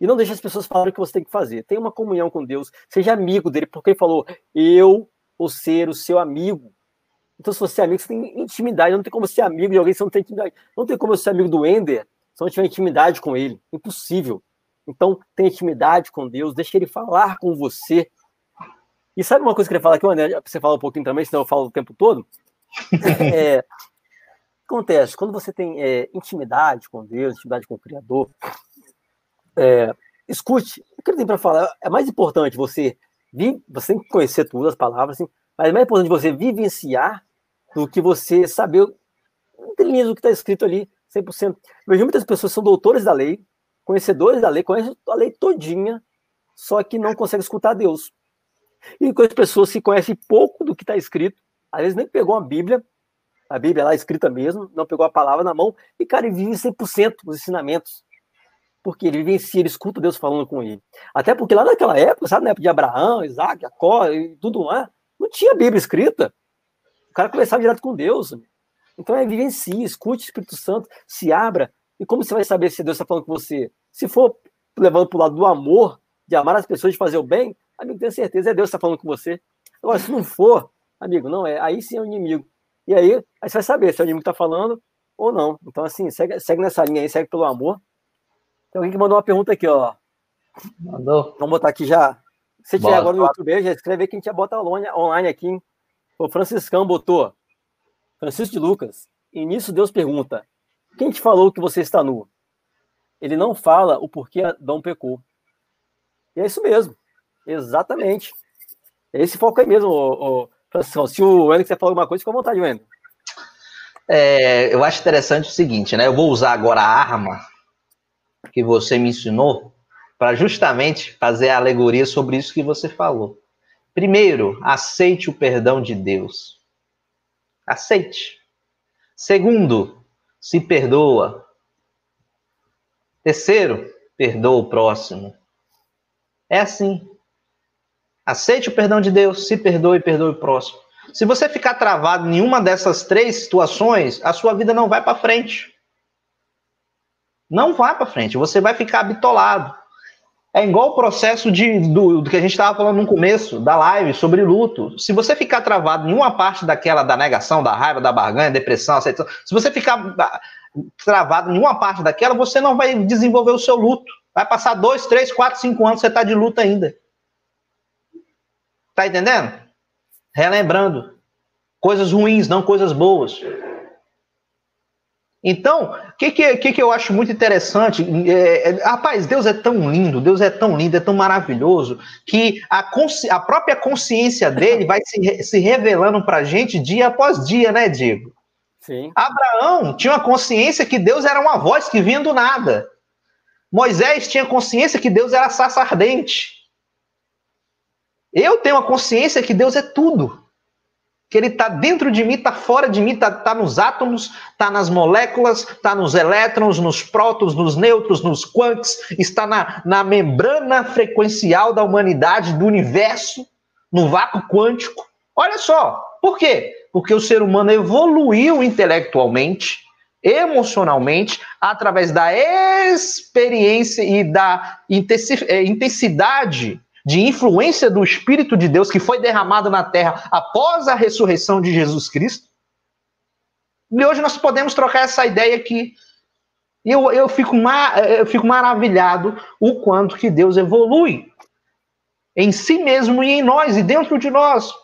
Speaker 1: E não deixe as pessoas falarem o que você tem que fazer. Tenha uma comunhão com Deus, seja amigo dele, porque ele falou: Eu vou ser o seu amigo. Então, se você é amigo, você tem intimidade. Não tem como ser amigo de alguém se não tem intimidade. Não tem como eu ser amigo do Ender se não tiver intimidade com ele. Impossível. Então, tenha intimidade com Deus, deixe ele falar com você. E sabe uma coisa que eu queria falar aqui, André? Você fala um pouquinho também, senão eu falo o tempo todo. É, acontece, quando você tem é, intimidade com Deus, intimidade com o Criador, é, escute o que ele tem para falar. É mais importante você, você tem que conhecer todas as palavras, assim, mas é mais importante você vivenciar do que você saber o do que está escrito ali 100%. Eu vejo muitas pessoas que são doutores da lei, conhecedores da lei, conhecem a lei todinha, só que não conseguem escutar Deus. E com as pessoas que conhecem pouco do que está escrito, às vezes nem pegou a Bíblia, a Bíblia lá escrita mesmo, não pegou a palavra na mão, e, cara, vive 100% os ensinamentos. Porque ele vivencia, ele escuta Deus falando com ele. Até porque lá naquela época, sabe, na época de Abraão, Isaac, Jacó e tudo lá, não tinha Bíblia escrita. O cara conversava direto com Deus. Então é vivencie, escute o Espírito Santo, se abra. E como você vai saber se Deus está falando com você? Se for levando para o lado do amor, de amar as pessoas, de fazer o bem, amigo, tenha certeza, é Deus que está falando com você. Agora, se não for, amigo, não é, aí sim é o inimigo. E aí, aí você vai saber se é o inimigo que está falando ou não. Então, assim, segue, segue nessa linha aí, segue pelo amor. Tem alguém que mandou uma pergunta aqui, ó.
Speaker 2: Mandou.
Speaker 1: Vamos botar aqui já. Se tiver agora no YouTube, já escreve aí que a gente já bota online aqui. Hein? O Franciscão botou. Francisco de Lucas. E nisso Deus pergunta: Quem te falou que você está nu? Ele não fala o porquê Adão pecou. E é isso mesmo. Exatamente. É esse foco aí mesmo, ô, ô, Francisco. Se o Wendel quiser falar alguma coisa, fica à vontade, Wendel.
Speaker 2: É, eu acho interessante o seguinte, né? Eu vou usar agora a arma que você me ensinou para justamente fazer a alegoria sobre isso que você falou. Primeiro, aceite o perdão de Deus. Aceite. Segundo, se perdoa. Terceiro, perdoa o próximo. É assim. Aceite o perdão de Deus, se perdoe e perdoe o próximo. Se você ficar travado em uma dessas três situações, a sua vida não vai para frente. Não vai para frente. Você vai ficar bitolado. É igual o processo de, do, do que a gente estava falando no começo da live sobre luto. Se você ficar travado em uma parte daquela da negação, da raiva, da barganha, depressão, aceitação, se você ficar ah, travado em uma parte daquela, você não vai desenvolver o seu luto. Vai passar dois, três, quatro, cinco anos, você está de luto ainda. Tá entendendo? Relembrando. Coisas ruins, não coisas boas. Então, o que, que, que, eu acho muito interessante? É, é, rapaz, Deus é tão lindo, Deus é tão lindo, é tão maravilhoso, que a, a própria consciência dele vai se, se revelando para a gente dia após dia, né, Diego?
Speaker 1: Sim.
Speaker 2: Abraão tinha uma consciência que Deus era uma voz que vinha do nada. Moisés tinha consciência que Deus era sarça ardente. Eu tenho a consciência que Deus é tudo que ele está dentro de mim, está fora de mim, está tá nos átomos, está nas moléculas, está nos elétrons, nos prótons, nos nêutrons, nos quantos, está na, na membrana frequencial da humanidade, do universo, no vácuo quântico. Olha só, por quê? Porque o ser humano evoluiu intelectualmente, emocionalmente, através da experiência e da eh, intensidade de influência do Espírito de Deus que foi derramado na terra após a ressurreição de Jesus Cristo. E hoje nós podemos trocar essa ideia aqui. Eu, eu, fico, eu fico maravilhado o quanto que Deus evolui em si mesmo e em nós e dentro de nós.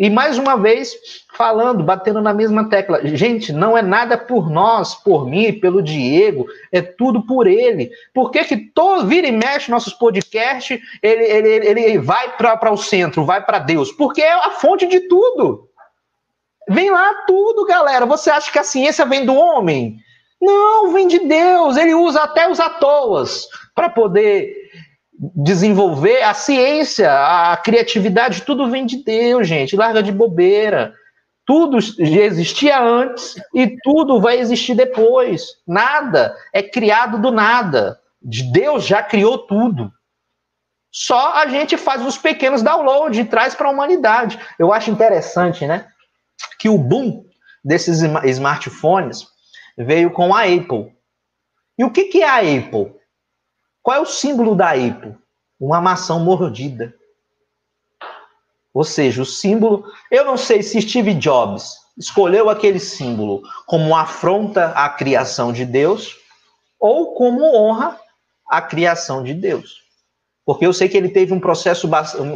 Speaker 2: E mais uma vez, falando, batendo na mesma tecla. Gente, não é nada por nós, por mim, pelo Diego, é tudo por ele. Por que, que todo vira e mexe nossos podcasts, ele, ele, ele vai para o centro, vai para Deus? Porque é a fonte de tudo. Vem lá tudo, galera. Você acha que a ciência vem do homem? Não, vem de Deus. Ele usa até os atoas para poder desenvolver a ciência, a criatividade, tudo vem de Deus, gente. Larga de bobeira. Tudo existia antes e tudo vai existir depois. Nada é criado do nada. Deus já criou tudo. Só a gente faz os pequenos downloads e traz para a humanidade. Eu acho interessante, né? Que o boom desses smartphones veio com a Apple. E o que, que é a Apple? Qual é o símbolo da Apple? Uma maçã mordida. Ou seja, o símbolo. Eu não sei se Steve Jobs escolheu aquele símbolo como afronta à criação de Deus ou como honra à criação de Deus. Porque eu sei que ele teve um processo,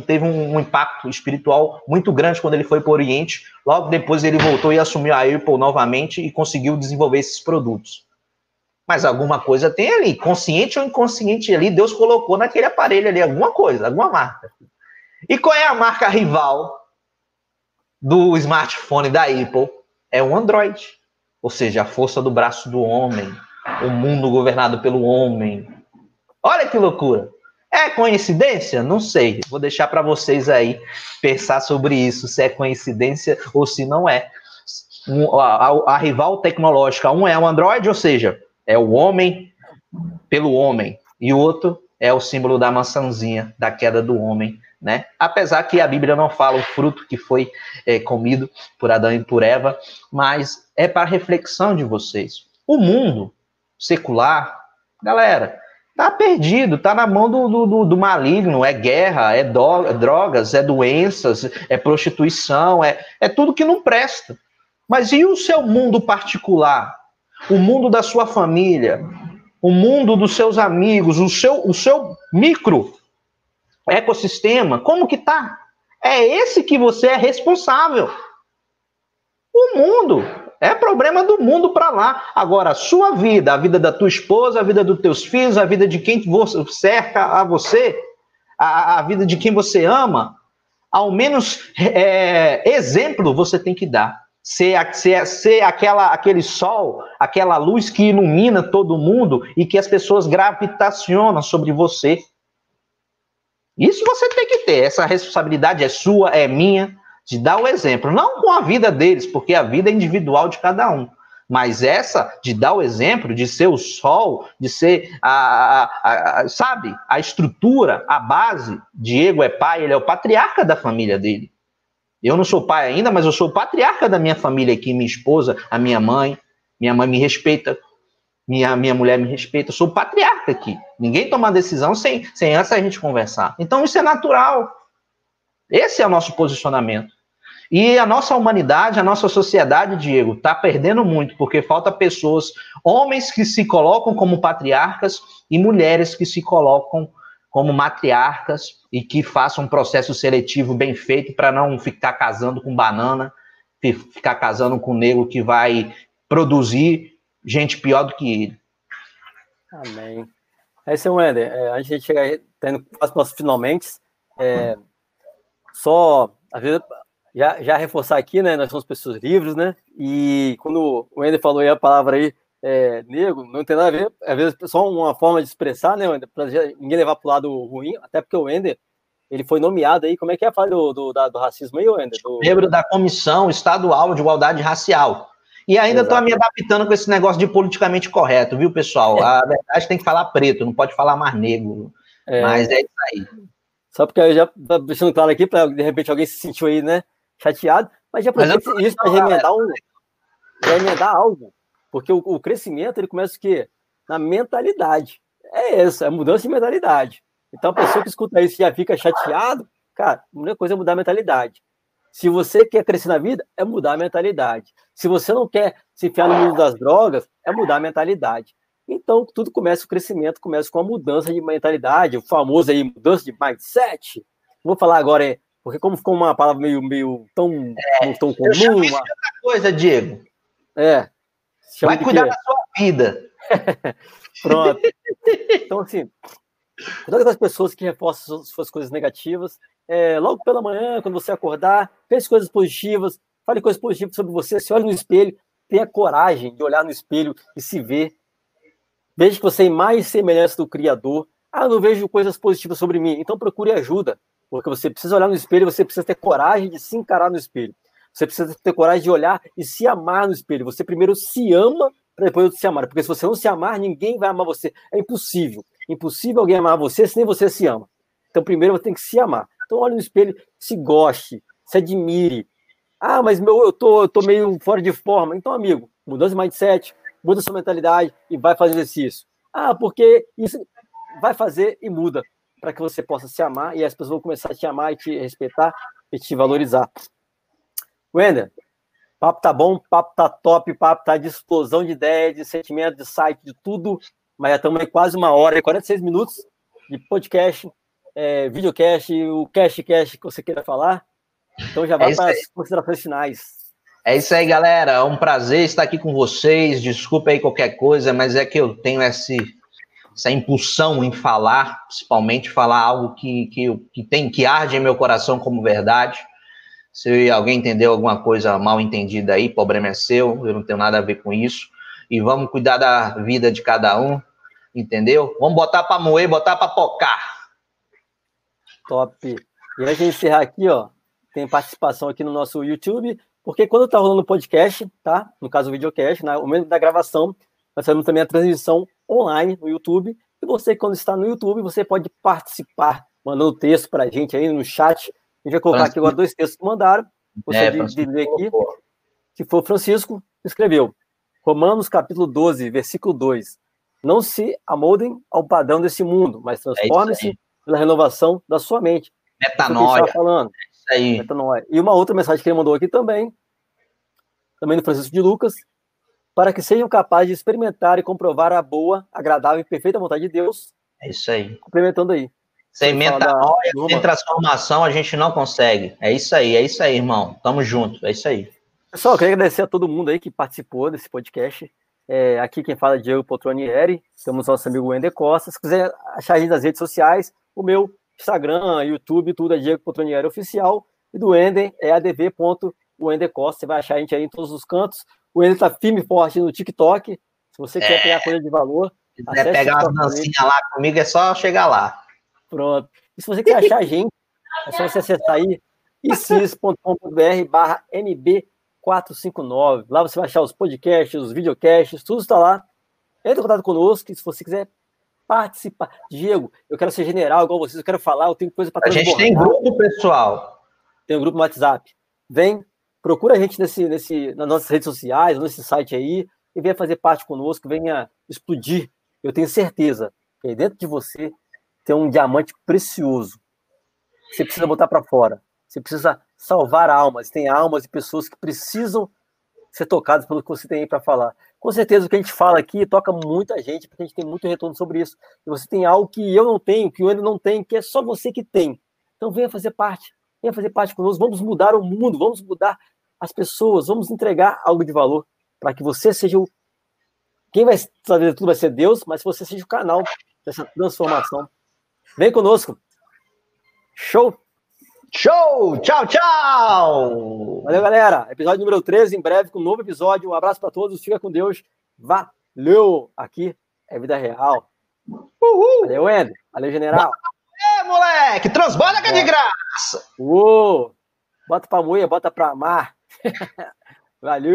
Speaker 2: teve um impacto espiritual muito grande quando ele foi para o Oriente. Logo depois ele voltou e assumiu a Apple novamente e conseguiu desenvolver esses produtos. Mas alguma coisa tem ali, consciente ou inconsciente ali, Deus colocou naquele aparelho ali alguma coisa, alguma marca. E qual é a marca rival do smartphone da Apple? É o Android. Ou seja, a força do braço do homem, o mundo governado pelo homem. Olha que loucura. É coincidência? Não sei. Vou deixar para vocês aí pensar sobre isso, se é coincidência ou se não é. A, a, a, rival tecnológica, um é o Android, ou seja, é o homem pelo homem, e o outro é o símbolo da maçãzinha, da queda do homem, né? Apesar que a Bíblia não fala o fruto que foi é, comido por Adão e por Eva, mas é para reflexão de vocês. O mundo secular, galera, tá perdido, tá na mão do, do, do maligno, é guerra, é, do, é drogas, é doenças, é prostituição, é, é tudo que não presta. Mas e o seu mundo particular? O mundo da sua família, o mundo dos seus amigos, o seu, o seu micro ecossistema, como que tá? É esse que você é responsável. O mundo é problema do mundo para lá. Agora, a sua vida, a vida da tua esposa, a vida dos teus filhos, a vida de quem cerca a você, a, a vida de quem você ama, ao menos é, exemplo você tem que dar ser, ser, ser aquela, aquele sol, aquela luz que ilumina todo mundo e que as pessoas gravitacionam sobre você. Isso você tem que ter. Essa responsabilidade é sua, é minha, de dar o exemplo. Não com a vida deles, porque a vida é individual de cada um. Mas essa de dar o exemplo, de ser o sol, de ser a, a, a, sabe, a estrutura, a base. Diego é pai, ele é o patriarca da família dele. Eu não sou pai ainda, mas eu sou patriarca da minha família aqui, minha esposa, a minha mãe. Minha mãe me respeita, minha, minha mulher me respeita. Eu sou patriarca aqui. Ninguém toma decisão sem, sem antes a gente conversar. Então isso é natural. Esse é o nosso posicionamento. E a nossa humanidade, a nossa sociedade, Diego, está perdendo muito, porque falta pessoas, homens que se colocam como patriarcas e mulheres que se colocam como matriarcas e que façam um processo seletivo bem feito para não ficar casando com banana, ficar casando com negro que vai produzir gente pior do que ele.
Speaker 1: Amém. É isso, Wender. É, a gente chega tendo quase nossos finalmente. É, só, às vezes, já, já reforçar aqui, né? Nós somos pessoas livres, né? E quando o Wender falou aí a palavra aí, é, negro, não tem nada a ver, às vezes é só uma forma de expressar, né, para ninguém levar para o lado ruim, até porque o Ender, ele foi nomeado aí, como é que é a fala do, do, do racismo aí, Ender? Do...
Speaker 2: Membro da Comissão Estadual de Igualdade Racial. E ainda estou me adaptando com esse negócio de politicamente correto, viu, pessoal? A verdade tem que falar preto, não pode falar mais negro. É... Mas é isso aí.
Speaker 1: Só porque eu já tô deixando claro aqui, para de repente alguém se sentiu aí, né, chateado, mas já aproveita isso para remendar, um, remendar algo porque o, o crescimento ele começa o quê? Na mentalidade. É isso, é mudança de mentalidade. Então a pessoa que escuta isso já fica chateado, cara, a única coisa é mudar a mentalidade. Se você quer crescer na vida, é mudar a mentalidade. Se você não quer se enfiar no mundo das drogas, é mudar a mentalidade. Então, tudo começa, o crescimento começa com a mudança de mentalidade, o famoso aí, mudança de mindset. Vou falar agora é Porque como ficou uma palavra meio, meio tão,
Speaker 2: é,
Speaker 1: tão comum. Eu uma...
Speaker 2: outra coisa, Diego.
Speaker 1: É.
Speaker 2: Vai cuidar da sua vida.
Speaker 1: Pronto. Então, assim, todas as pessoas que reforçam suas coisas negativas, é, logo pela manhã, quando você acordar, pense coisas positivas, fale coisas positivas sobre você, se olhe no espelho, tenha coragem de olhar no espelho e se ver. Veja que você é mais semelhança do Criador. Ah, não vejo coisas positivas sobre mim. Então procure ajuda, porque você precisa olhar no espelho, você precisa ter coragem de se encarar no espelho. Você precisa ter coragem de olhar e se amar no espelho. Você primeiro se ama para depois se amar. Porque se você não se amar, ninguém vai amar você. É impossível. Impossível alguém amar você se nem você se ama. Então, primeiro você tem que se amar. Então, olhe no espelho, se goste, se admire. Ah, mas meu, eu tô, eu tô meio fora de forma. Então, amigo, mudança de mindset, muda sua mentalidade e vai fazer exercício. Ah, porque isso vai fazer e muda para que você possa se amar e as pessoas vão começar a te amar e te respeitar e te valorizar. Wender, papo tá bom, papo tá top, papo tá de explosão de ideias, de sentimento, de site, de tudo. Mas já estamos aí quase uma hora e 46 minutos de podcast, é, videocast, o cast cast que você queira falar. Então já vai é para as considerações finais.
Speaker 2: É isso aí, galera. É um prazer estar aqui com vocês. Desculpa aí qualquer coisa, mas é que eu tenho esse, essa impulsão em falar, principalmente falar algo que, que, que tem que arde em meu coração como verdade. Se alguém entendeu alguma coisa mal entendida aí, problema é seu, eu não tenho nada a ver com isso. E vamos cuidar da vida de cada um, entendeu? Vamos botar para moer, botar para pocar.
Speaker 1: Top. E antes de encerrar aqui, ó, tem participação aqui no nosso YouTube, porque quando tá rolando o podcast, tá? No caso o videocast, no momento da gravação, nós fazemos também a transmissão online no YouTube. E você, quando está no YouTube, você pode participar, mandando texto para a gente aí no chat gente vai colocar aqui agora dois textos que mandaram. Você é, de, de ler aqui. Que foi o Francisco, escreveu. Romanos capítulo 12, versículo 2. Não se amoldem ao padrão desse mundo, mas transformem-se é pela renovação da sua mente.
Speaker 2: Metanoia.
Speaker 1: falando. É isso aí. Metanoia. E uma outra mensagem que ele mandou aqui também, também do Francisco de Lucas, para que sejam capazes de experimentar e comprovar a boa, agradável e perfeita vontade de Deus.
Speaker 2: É isso aí.
Speaker 1: Complementando aí.
Speaker 2: Sem metanoia, sem transformação, a gente não consegue. É isso aí, é isso aí, irmão. Tamo junto, é isso aí.
Speaker 1: Pessoal, eu queria agradecer a todo mundo aí que participou desse podcast. É, aqui quem fala é Diego Potronieri, temos nosso amigo Wender Costa. Se quiser achar a gente nas redes sociais, o meu Instagram, YouTube, tudo é Diego Potronieri Oficial. E do Wender é adv.wendercosta. Você vai achar a gente aí em todos os cantos. O Wender tá firme e forte no TikTok. Se você é. quer pegar coisa de valor.
Speaker 2: Se quiser pegar umas dancinhas lá comigo, é só chegar lá.
Speaker 1: Pronto. E se você quer achar a gente, é só você acessar aí icis.com.br barra NB459. Lá você vai achar os podcasts, os videocasts, tudo está lá. Entre em contato conosco e se você quiser participar. Diego, eu quero ser general igual vocês, eu quero falar, eu tenho coisa para
Speaker 2: A gente tem grupo, pessoal.
Speaker 1: Tem um grupo no WhatsApp. Vem, procura a gente nesse, nesse, nas nossas redes sociais, nesse site aí, e venha fazer parte conosco, venha explodir. Eu tenho certeza que dentro de você tem um diamante precioso. Você precisa botar para fora. Você precisa salvar almas. Tem almas e pessoas que precisam ser tocadas pelo que você tem aí para falar. Com certeza o que a gente fala aqui toca muita gente, porque a gente tem muito retorno sobre isso. E você tem algo que eu não tenho, que o André não tem, que é só você que tem. Então venha fazer parte. Venha fazer parte conosco. Vamos mudar o mundo, vamos mudar as pessoas, vamos entregar algo de valor para que você seja o. Quem vai fazer tudo vai ser Deus, mas você seja o canal dessa transformação Vem conosco. Show!
Speaker 2: Show! Tchau, tchau!
Speaker 1: Valeu, galera. Episódio número 13, em breve, com um novo episódio. Um abraço para todos. Fica com Deus. Valeu! Aqui é vida real. Uhul! Valeu, Ender. Valeu, general.
Speaker 2: É, moleque! Transborda que é de é. graça!
Speaker 1: Uou! Bota pra moer, bota pra amar. Valeu!